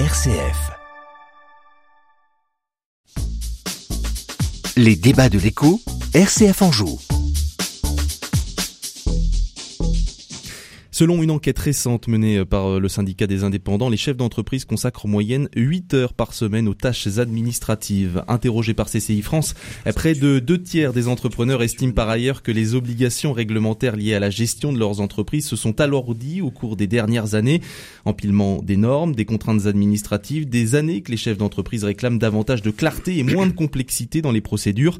RCF. Les débats de l'écho, RCF en joue. Selon une enquête récente menée euh, par euh, le syndicat des indépendants, les chefs d'entreprise consacrent en moyenne 8 heures par semaine aux tâches administratives. Interrogés par CCI France, près de deux tiers des entrepreneurs estiment par ailleurs que les obligations réglementaires liées à la gestion de leurs entreprises se sont alourdies au cours des dernières années. Empilement des normes, des contraintes administratives, des années que les chefs d'entreprise réclament davantage de clarté et moins de complexité dans les procédures.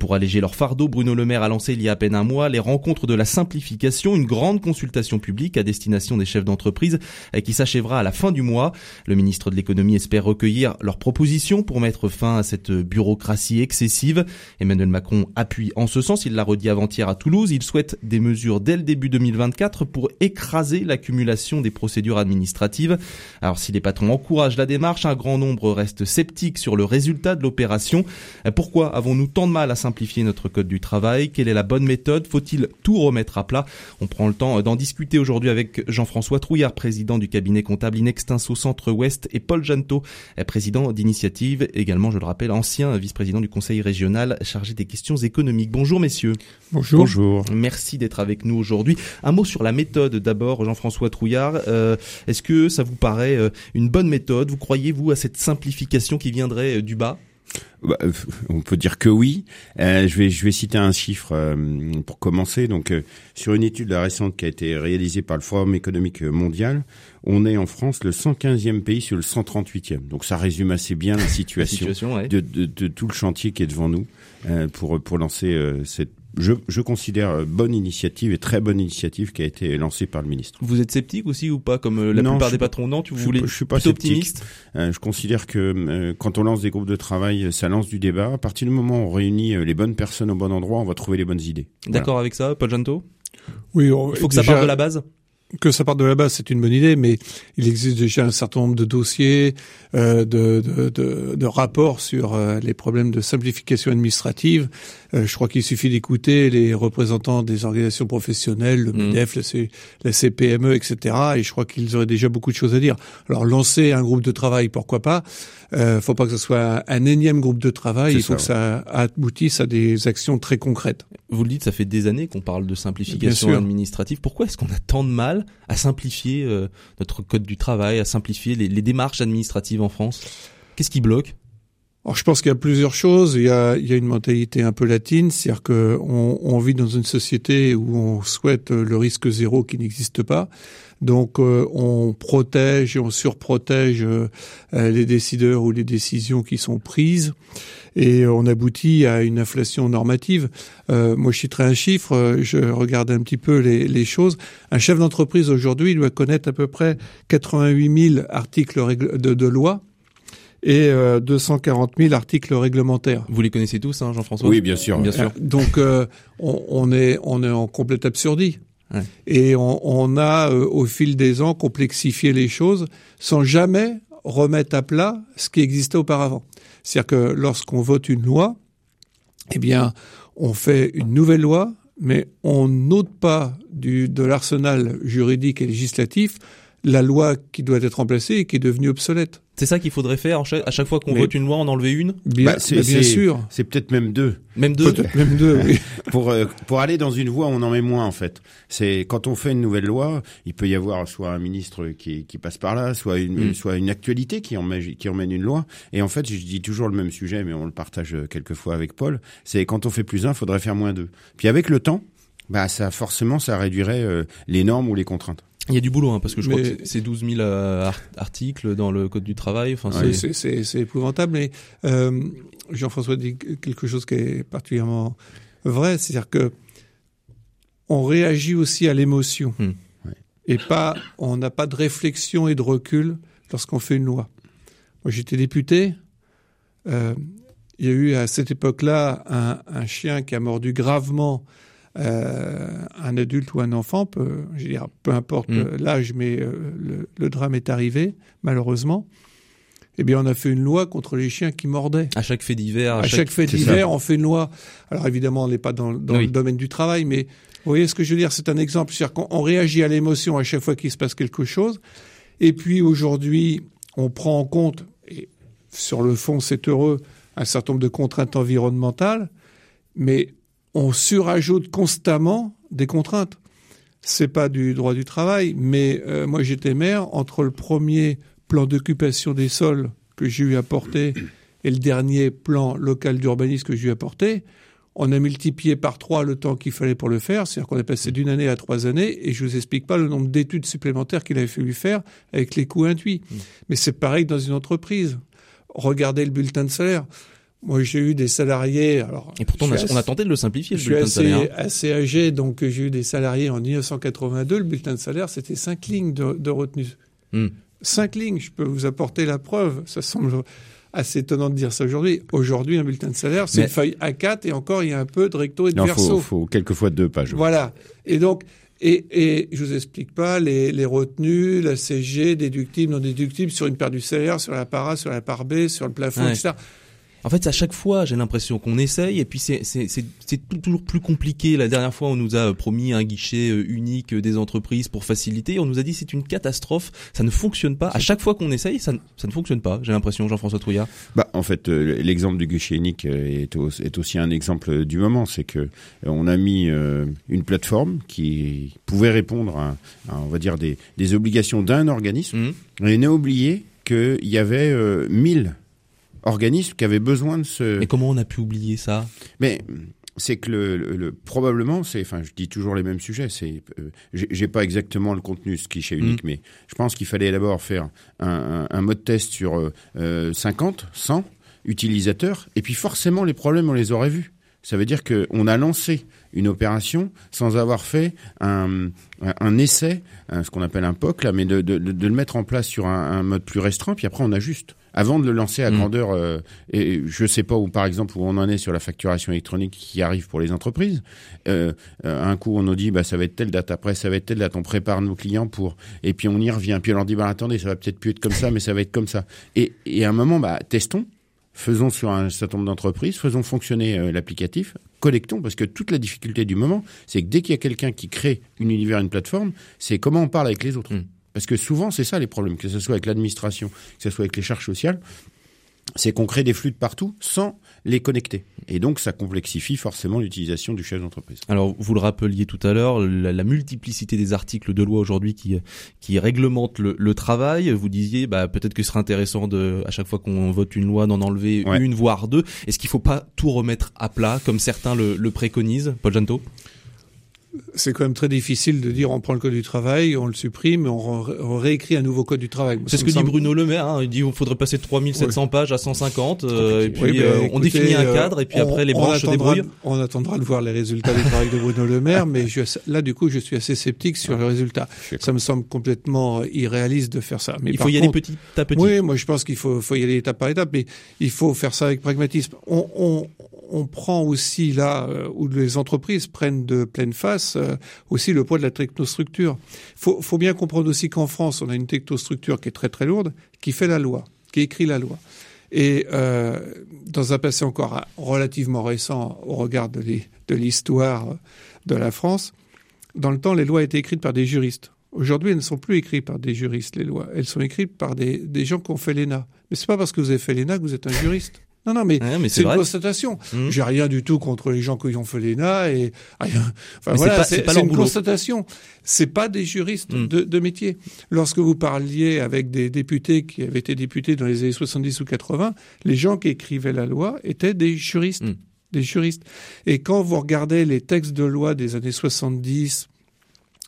Pour alléger leur fardeau, Bruno Le Maire a lancé il y a à peine un mois les rencontres de la simplification, une grande consultation publique à destination des chefs d'entreprise qui s'achèvera à la fin du mois. Le ministre de l'économie espère recueillir leurs propositions pour mettre fin à cette bureaucratie excessive. Emmanuel Macron appuie en ce sens, il l'a redit avant-hier à Toulouse, il souhaite des mesures dès le début 2024 pour écraser l'accumulation des procédures administratives. Alors si les patrons encouragent la démarche, un grand nombre reste sceptique sur le résultat de l'opération. Pourquoi avons-nous tant de mal à simplifier notre code du travail? Quelle est la bonne méthode? Faut-il tout remettre à plat? On prend le temps d'en discuter aujourd'hui avec Jean-François Trouillard, président du cabinet comptable Inextinso Centre-Ouest, et Paul Janto, président d'Initiative, également, je le rappelle, ancien vice-président du conseil régional chargé des questions économiques. Bonjour messieurs. Bonjour. Bonjour. Merci d'être avec nous aujourd'hui. Un mot sur la méthode d'abord, Jean-François Trouillard. Euh, est-ce que ça vous paraît euh, une bonne méthode? Vous croyez, vous, à cette simplification qui viendrait euh, du bas? Bah, on peut dire que oui. Euh, je vais je vais citer un chiffre euh, pour commencer. Donc euh, sur une étude récente qui a été réalisée par le Forum économique mondial, on est en France le 115e pays sur le 138e. Donc ça résume assez bien la situation, de, de, de, tout le chantier qui est devant nous pour pour lancer cette je, je, considère euh, bonne initiative et très bonne initiative qui a été lancée par le ministre. Vous êtes sceptique aussi ou pas, comme euh, la plupart des patrons Non, tu voulais je, je suis pas optimiste. Euh, je considère que quand on lance des groupes de travail, ça lance du débat. À partir du moment où on réunit les bonnes personnes au bon endroit, on va trouver les bonnes idées. D'accord avec ça, Paul Janto? Oui, il faut que ça parte de la base? Que ça parte de la base, c'est une bonne idée, mais il existe déjà un certain nombre de dossiers, euh, de, de, de, de, rapports sur euh, les problèmes de simplification administrative. Euh, je crois qu'il suffit d'écouter les représentants des organisations professionnelles, le mmh. MEDEF, la, CPME, etc. Et je crois qu'ils auraient déjà beaucoup de choses à dire. Alors lancer un groupe de travail, pourquoi pas euh, Faut pas que ce soit un, énième groupe de travail. Il faut que ça aboutisse à des actions très concrètes. Vous le dites, ça fait des années qu'on parle de simplification administrative. Pourquoi est-ce qu'on a tant de mal à simplifier euh, notre code du travail, à simplifier les, démarches administratives en France. Qu'est-ce qui bloque? Alors, je pense qu'il y a plusieurs choses. Il y a, il y a une mentalité un peu latine, c'est-à-dire qu'on on vit dans une société où on souhaite le risque zéro qui n'existe pas. Donc, euh, on protège et on surprotège euh, les décideurs ou les décisions qui sont prises et on aboutit à une inflation normative. Euh, moi, je citerai un chiffre, je regarde un petit peu les, les choses. Un chef d'entreprise aujourd'hui doit connaître à peu près 88 000 articles de, de loi et euh, 240 000 articles réglementaires. Vous les connaissez tous, hein, Jean-François? Oui, bien sûr. Bien sûr. Donc, euh, on, on, est on est en complète absurdie. Ouais. Et on, on a, euh, au fil des ans, complexifié les choses sans jamais remettre à plat ce qui existait auparavant. C'est-à-dire que lorsqu'on vote une loi, eh bien, on fait une nouvelle loi, mais on n'ôte pas du, de l'arsenal juridique et législatif la loi qui doit être remplacée et qui est devenue obsolète. C'est ça qu'il faudrait faire à chaque fois qu'on vote une loi, en enlever une Bien, bah, c'est, bien sûr. C'est peut-être même deux. Même deux. même deux. Oui. pour euh, pour aller dans une voie, on en met moins en fait. C'est quand on fait une nouvelle loi, il peut y avoir soit un ministre qui, qui passe par là, soit une mm. soit une actualité qui emmène qui emmène une loi. Et en fait, je dis toujours le même sujet, mais on le partage quelquefois avec Paul. C'est quand on fait plus un, faudrait faire moins deux. Puis avec le temps, bah ça forcément ça réduirait euh, les normes ou les contraintes. Il y a du boulot, hein, parce que je crois que c'est 12 000 euh, articles dans le Code du travail. Enfin, c'est épouvantable, mais euh, Jean-François dit quelque chose qui est particulièrement vrai, c'est-à-dire que on réagit aussi à l'émotion, hmm. et pas, on n'a pas de réflexion et de recul lorsqu'on fait une loi. Moi, j'étais député. Euh, il y a eu à cette époque-là un, un, chien qui a mordu gravement euh, un adulte ou un enfant, peut, je dire, peu importe mm. l'âge, mais euh, le, drame est arrivé, malheureusement. Eh bien, on a fait une loi contre les chiens qui mordaient. À chaque fait divers. À, chaque, fait divers, on fait une loi. Alors évidemment, on n'est pas dans, le domaine du travail, mais vous voyez ce que je veux dire C'est un exemple. C'est-à-dire qu'on réagit à l'émotion à chaque fois qu'il se passe quelque chose. Et puis aujourd'hui, on prend en compte, et sur le fond c'est heureux, un certain nombre de contraintes environnementales, mais on surajoute constamment des contraintes. C'est pas du droit du travail, mais euh, moi j'étais maire entre le premier plan d'occupation des sols que j'ai eu à porter et le dernier plan local d'urbanisme que j'ai eu à porter, on a multiplié par trois le temps qu'il fallait pour le faire, c'est-à-dire qu'on est passé d'une année à trois années, et je vous explique pas le nombre d'études supplémentaires qu'il avait fallu faire avec les coûts induits. Mmh. Mais c'est pareil dans une entreprise. Regardez le bulletin de salaire. Moi, j'ai eu des salariés. Alors, et pourtant, on a, tenté de le simplifier. Le je bulletin suis assez, de salaire. assez âgé, donc j'ai eu des salariés en 1982. Le bulletin de salaire, c'était cinq lignes de, retenue. Mmh. Cinq lignes. Je peux vous apporter la preuve. Ça semble assez étonnant de dire ça aujourd'hui. Aujourd'hui, un bulletin de salaire, c'est une feuille A4 et encore, il y a un peu de recto et de verso. Il faut, quelquefois deux pages. Voilà. Et donc, et, et je vous explique pas les, les retenues, la CG, déductible, non déductible, sur une paire du salaire, sur la para, sur la part B, sur le plafond, etc. En fait, à chaque fois, j'ai l'impression qu'on essaye et puis c'est toujours plus compliqué. La dernière fois, on nous a promis un guichet euh, unique des entreprises pour faciliter. On nous a dit c'est une catastrophe, ça ne fonctionne pas. À chaque fois qu'on essaye, ça, ça ne fonctionne pas. J'ai l'impression, Jean-François Trouillard. Bah, en fait, euh, l'exemple du guichet unique euh, est, est, aussi un exemple du moment. C'est que on a mis une plateforme qui pouvait répondre à, on va dire, des, des obligations d'un organisme. Mmh. Et n'a oublié qu'il y avait 1000 organismes qui avaient besoin de ce. Mais comment on a pu oublier ça? Mais c'est que le, probablement c'est enfin je dis toujours les mêmes sujets c'est euh, j'ai pas exactement le contenu ce qui chez unique mm. mais je pense qu'il fallait d'abord faire un, un, mode test sur 50 euh, 100 utilisateurs et puis forcément les problèmes on les aurait vus ça veut dire qu'on a lancé une opération sans avoir fait un, un essai, ce qu'on appelle un POC, là, mais de, de, de, le mettre en place sur un, un, mode plus restreint, puis après on ajuste avant de le lancer à mm. grandeur. Euh, et je sais pas où, par exemple, où on en est sur la facturation électronique qui arrive pour les entreprises. Euh, euh, un coup, on nous dit, bah, ça va être telle date. Après, ça va être telle date. On prépare nos clients pour. Et puis on y revient. Puis on leur dit, bah, attendez, ça va peut-être plus être comme ça, mais ça va être comme ça. Et, et à un moment, bah, testons. Faisons sur un certain nombre d'entreprises, faisons fonctionner l'applicatif, collectons, parce que toute la difficulté du moment, c'est que dès qu'il y a quelqu'un qui crée une univers, une plateforme, c'est comment on parle avec les autres. Mm. Parce que souvent, c'est ça les problèmes, que ce soit avec l'administration, que ce soit avec les charges sociales, c'est qu'on crée des flux de partout sans les connecter. Et donc, ça complexifie forcément l'utilisation du chef d'entreprise. Alors, vous le rappeliez tout à l'heure, la, multiplicité des articles de loi aujourd'hui qui, qui réglementent le, travail. Vous disiez, bah, peut-être que ce serait intéressant de, à chaque fois qu'on vote une loi, d'en enlever une, voire deux. Est-ce qu'il ne faut pas tout remettre à plat, comme certains le, le préconisent? Paul Janto c'est quand même très difficile de dire on prend le code du travail, on le supprime, on, réécrit un nouveau code du travail. C'est ce que dit Bruno Le Maire. Hein. Il dit qu'il faudrait passer de 3700 pages à 150. Euh, et puis euh, on définit un euh, cadre et puis après les branches se débrouillent. On attendra de voir les résultats du travail de Bruno Le Maire, mais je, là du coup je suis assez sceptique sur le résultat. Ça me semble complètement irréaliste de faire ça. Mais il faut y aller petit à petit. Oui, moi je pense qu'il faut, faut y aller étape par étape, mais il faut faire ça avec pragmatisme. On, on, on prend aussi là euh, où les entreprises prennent de pleine face euh, aussi le poids de la technostructure. Faut, faut bien comprendre aussi qu'en France, on a une technostructure qui est très très lourde, qui fait la loi, qui écrit la loi. Et euh, dans un passé encore relativement récent au regard de l'histoire de la France, dans le temps, les lois étaient écrites par des juristes. Aujourd'hui, elles ne sont plus écrites par des juristes, les lois. Elles sont écrites par des, gens qui ont fait l'ENA. Mais c'est pas parce que vous avez fait l'ENA que vous êtes un juriste. Non, non, mais, c'est une constatation. Mmh. J'ai rien du tout contre les gens qui ont fait l'ENA et rien. Enfin voilà, c'est une constatation. C'est pas des juristes mmh. de, de, métier. Lorsque vous parliez avec des députés qui avaient été députés dans les années 70 ou 80, les gens qui écrivaient la loi étaient des juristes. Mmh. Des juristes. Et quand vous regardez les textes de loi des années 70,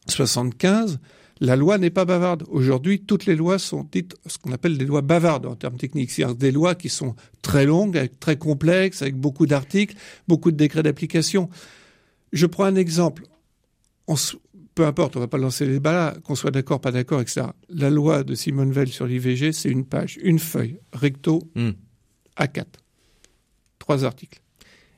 75, la loi n'est pas bavarde. Aujourd'hui, toutes les lois sont dites ce qu'on appelle des lois bavardes en termes techniques, c'est-à-dire des lois qui sont très longues, très complexes, avec beaucoup d'articles, beaucoup de décrets d'application. Je prends un exemple. peu importe, on va pas lancer les débats là, qu'on soit d'accord, pas d'accord, etc. La loi de Simone Veil sur l'IVG, c'est une page, une feuille, recto, hmm. A4. Trois articles.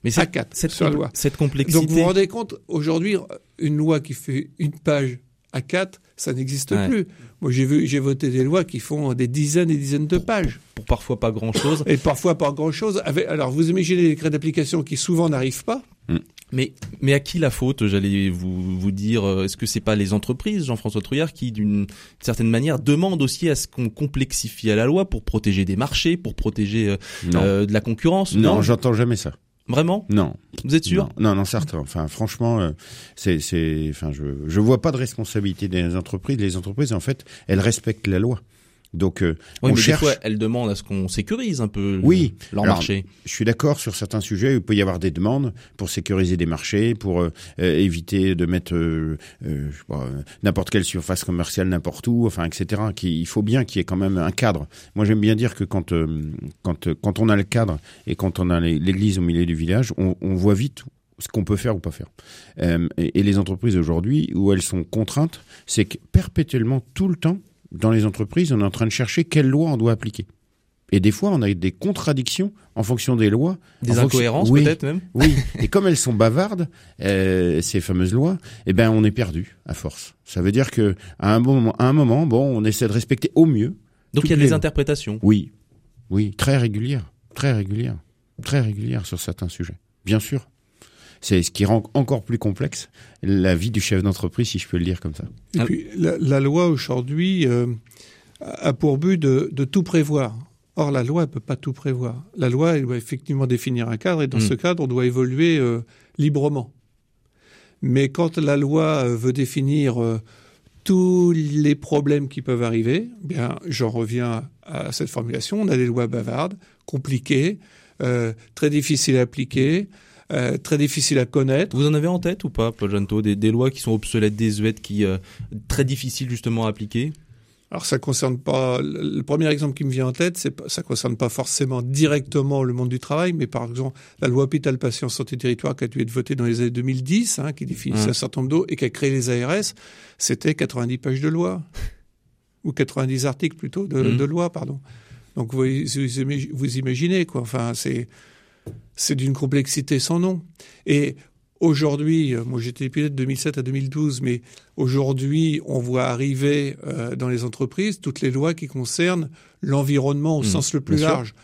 Mais A4 cette, sur la loi. cette complexité. Donc vous vous rendez compte, aujourd'hui, une loi qui fait une page A4, ça n'existe plus. Moi, j'ai vu, j'ai voté des lois qui font des dizaines et dizaines de pages. Pour parfois pas grand chose. Et parfois pas grand chose. alors, vous imaginez les décrets d'application qui souvent n'arrivent pas. Mm. Mais, mais à qui la faute, j'allais vous, vous dire euh, Est-ce que c'est pas les entreprises, Jean-François Trouillard, qui, d'une certaine manière, demandent aussi à ce qu'on complexifie à la loi pour protéger des marchés, pour protéger euh, euh de la concurrence? Non, j'entends jamais ça. Vraiment? Non. Vous êtes sûr? Non, non, certes. Enfin, franchement, euh, c'est, c'est, enfin, je, je vois pas de responsabilité des entreprises. Les entreprises, en fait, elles respectent la loi. Donc, euh, oui, on mais cherche. Des fois, elles demandent à ce qu'on sécurise un peu oui. leur marché. Je suis d'accord sur certains sujets. Il peut y avoir des demandes pour sécuriser des marchés, pour euh, euh éviter de mettre euh, euh n'importe quelle surface commerciale n'importe où, enfin, etc. il faut bien qu'il y ait quand même un cadre. Moi, j'aime bien dire que quand quand quand on a le cadre et quand on a l'église au milieu du village, on, on voit vite ce qu'on peut faire ou pas faire. Et, et, les entreprises aujourd'hui, où elles sont contraintes, c'est que perpétuellement, tout le temps, dans les entreprises, on est en train de chercher quelle loi on doit appliquer. Et des fois, on a des contradictions en fonction des lois. Des incohérences peut-être même Oui, et comme elles sont bavardes, euh, ces fameuses lois, eh ben, on est perdu à force. Ça veut dire que à un, bon moment, à un moment, bon, on essaie de respecter au mieux. Donc il y a des interprétations Oui, oui, très régulières, très régulières, très régulières sur certains sujets. Bien sûr. C'est ce qui rend encore plus complexe la vie du chef d'entreprise, si je peux le dire comme ça. Et puis, la, loi aujourd'hui euh, a pour but de, de, tout prévoir. Or, la loi ne peut pas tout prévoir. La loi, elle doit effectivement définir un cadre, et dans mm. ce cadre, on doit évoluer euh, librement. Mais quand la loi euh, veut définir tous les problèmes qui peuvent arriver, bien, j'en reviens à cette formulation. On a des lois bavardes, compliquées, très difficiles à appliquer. Euh, très difficile à connaître. Vous en avez en tête ou pas, Paul Janto, des, des lois qui sont obsolètes, désuètes, qui euh, très difficiles justement à appliquer? Alors ça concerne pas. Le premier exemple qui me vient en tête, c'est ça concerne pas forcément directement le monde du travail, mais par exemple la loi hôpital patient santé territoire qui a dû être votée dans les années 2010, hein, qui définit un certain nombre d'eau et qui a créé les ARS, c'était 90 pages de loi ou 90 articles plutôt de, mmh. de loi, pardon. Donc vous, vous imaginez quoi. Enfin c'est c'est d'une complexité sans nom. Et aujourd'hui, euh, moi j'étais pilote de 2007 à 2012, mais aujourd'hui on voit arriver euh, dans les entreprises toutes les lois qui concernent l'environnement au mmh, sens le plus large.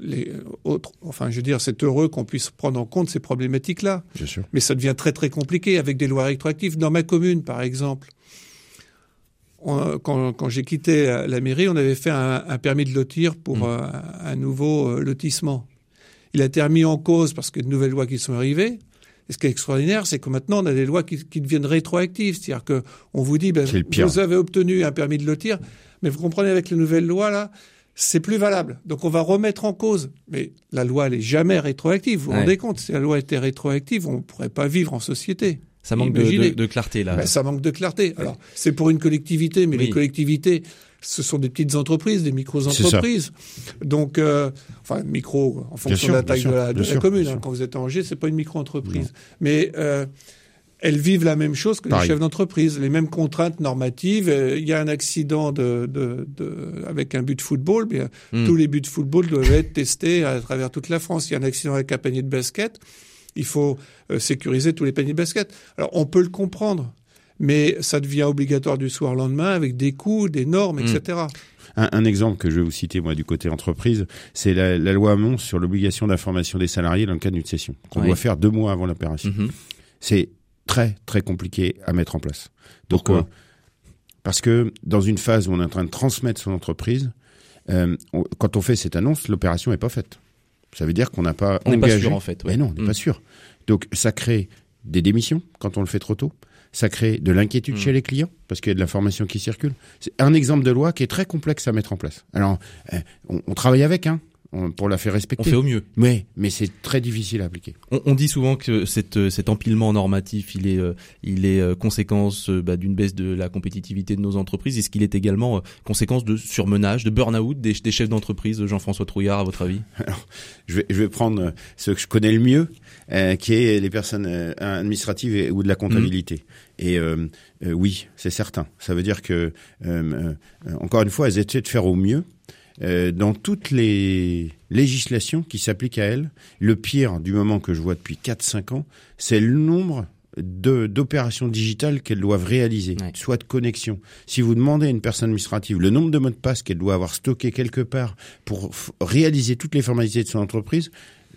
Les autres, enfin, je veux dire, c'est heureux qu'on puisse prendre en compte ces problématiques-là. Mais ça devient très très compliqué avec des lois rétroactives. Dans ma commune, par exemple, quand, j'ai quitté la, mairie, on avait fait un, permis de lotir pour mmh. euh, un nouveau lotissement il a été remis en cause parce que de nouvelles lois qui sont arrivées. Et ce qui est extraordinaire, c'est que maintenant, on a des lois qui, deviennent rétroactives. C'est-à-dire qu'on vous dit, ben, vous avez obtenu un permis de lotir, mais vous comprenez, avec les nouvelles lois, là, c'est plus valable. Donc on va remettre en cause. Mais la loi, elle est jamais rétroactive. Vous vous rendez compte Si la loi était rétroactive, on ne pourrait pas vivre en société. Ça manque de, clarté, là. Ben, ça manque de clarté. Alors, c'est pour une collectivité, mais les collectivités, ce sont des petites entreprises, des micro-entreprises. Donc, euh, enfin, micro, en fonction de la taille de la, commune. Hein. Quand vous êtes en Angers, c'est pas une micro-entreprise. Mais euh, elles vivent la même chose que les chefs d'entreprise, les mêmes contraintes normatives. Euh, il y a un accident de, de, de avec un but de football, bien, hmm. tous les buts de football doivent être testés à travers toute la France. Il y a un accident avec un panier de basket, il faut euh, sécuriser tous les paniers de basket. Alors, on peut le comprendre mais ça devient obligatoire du soir au lendemain avec des coûts, des normes, etc. Hmm. Un, exemple que je vais vous citer, moi, du côté entreprise, c'est la, loi Hamon sur l'obligation d'information des salariés dans le cas d'une session, qu'on doit faire deux mois avant l'opération. Mhm. C'est très, très compliqué à mettre en place. Pourquoi euh, Parce que dans une phase où on est en train de transmettre son entreprise, euh, quand on fait cette annonce, l'opération n'est pas faite. Ça veut dire qu'on n'a pas on engagé. pas sûr, en fait. Mais non, on n'est pas hmm. sûr. Donc ça crée des démissions quand on le fait trop tôt ça crée de l'inquiétude hmm. chez les clients parce qu'il y a de l'information qui circule. C'est un exemple de loi qui est très complexe à mettre en place. Alors, euh, on, travaille avec, hein, pour la faire respecter. On fait au mieux. Oui, mais c'est très difficile à appliquer. On, dit souvent que cette, cet empilement normatif, il est, euh, il est euh, conséquence bah, d'une baisse de la compétitivité de nos entreprises. Est-ce qu'il est également conséquence de surmenage, de burn-out des, des, chefs d'entreprise, Jean-François Trouillard, à votre avis? Alors, je vais, je vais prendre ce que je connais le mieux, qui est les personnes administratives ou de la comptabilité. Mmh. Et euh, euh, oui, c'est certain. Ça veut dire que, euh, encore une fois, elles essaient de faire au mieux. Dans toutes les législations qui s'appliquent à elles, le pire du moment que je vois depuis 4-5 ans, c'est le nombre d'opérations digitales qu'elles doivent réaliser, soit de connexion. Si vous demandez à une personne administrative le nombre de mots de passe qu'elle doit avoir stocké quelque part pour réaliser toutes les formalités de son entreprise,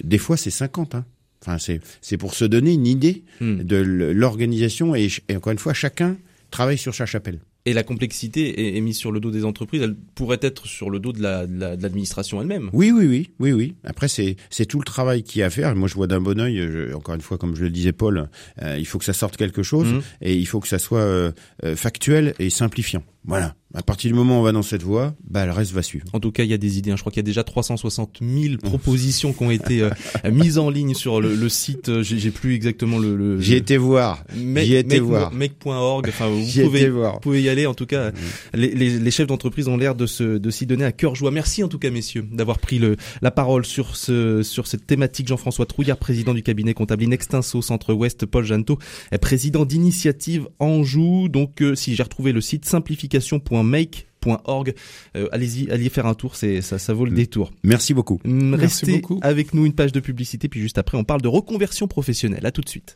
des fois c'est 50. Hein. Enfin, c'est c'est pour se donner une idée hmm. de l'organisation et, et encore une fois, chacun travaille sur sa chapelle. Et la complexité est, mise sur le dos des entreprises. Elle pourrait être sur le dos de l'administration la, de elle-même. Oui, oui, oui, oui, oui. Après, c'est c'est tout le travail qu'il y a à faire. Moi, je vois d'un bon oeil. encore une fois, comme je le disais, Paul, euh, il faut que ça sorte quelque chose mmh. et il faut que ça soit euh, euh, factuel et simplifiant. Voilà. À partir du moment où on va dans cette voie, bah le reste va suivre. En tout cas, il y a des idées. Hein. Je crois qu'il y a déjà 360 000 propositions qui ont été euh, mises en ligne sur le, le site. J'ai plus exactement le. le J'ai été voir. J'ai été voir. Make.org. Enfin, vous pouvez, vous pouvez y aller. En tout cas, les, les, les, chefs d'entreprise ont l'air de se de s'y donner à cœur joie. Merci en tout cas, messieurs, d'avoir pris le la parole sur ce sur cette thématique. Jean-François Trouillard, président du cabinet comptable Inextinso Centre Ouest, Paul Janto, président d'initiative Anjou. Donc, euh, si j'ai retrouvé le site simplification make.org. Euh, allez-y, allez faire un tour, c'est ça, ça vaut le détour. Merci beaucoup. Restez Merci beaucoup. avec nous une page de publicité, puis juste après, on parle de reconversion professionnelle. À tout de suite.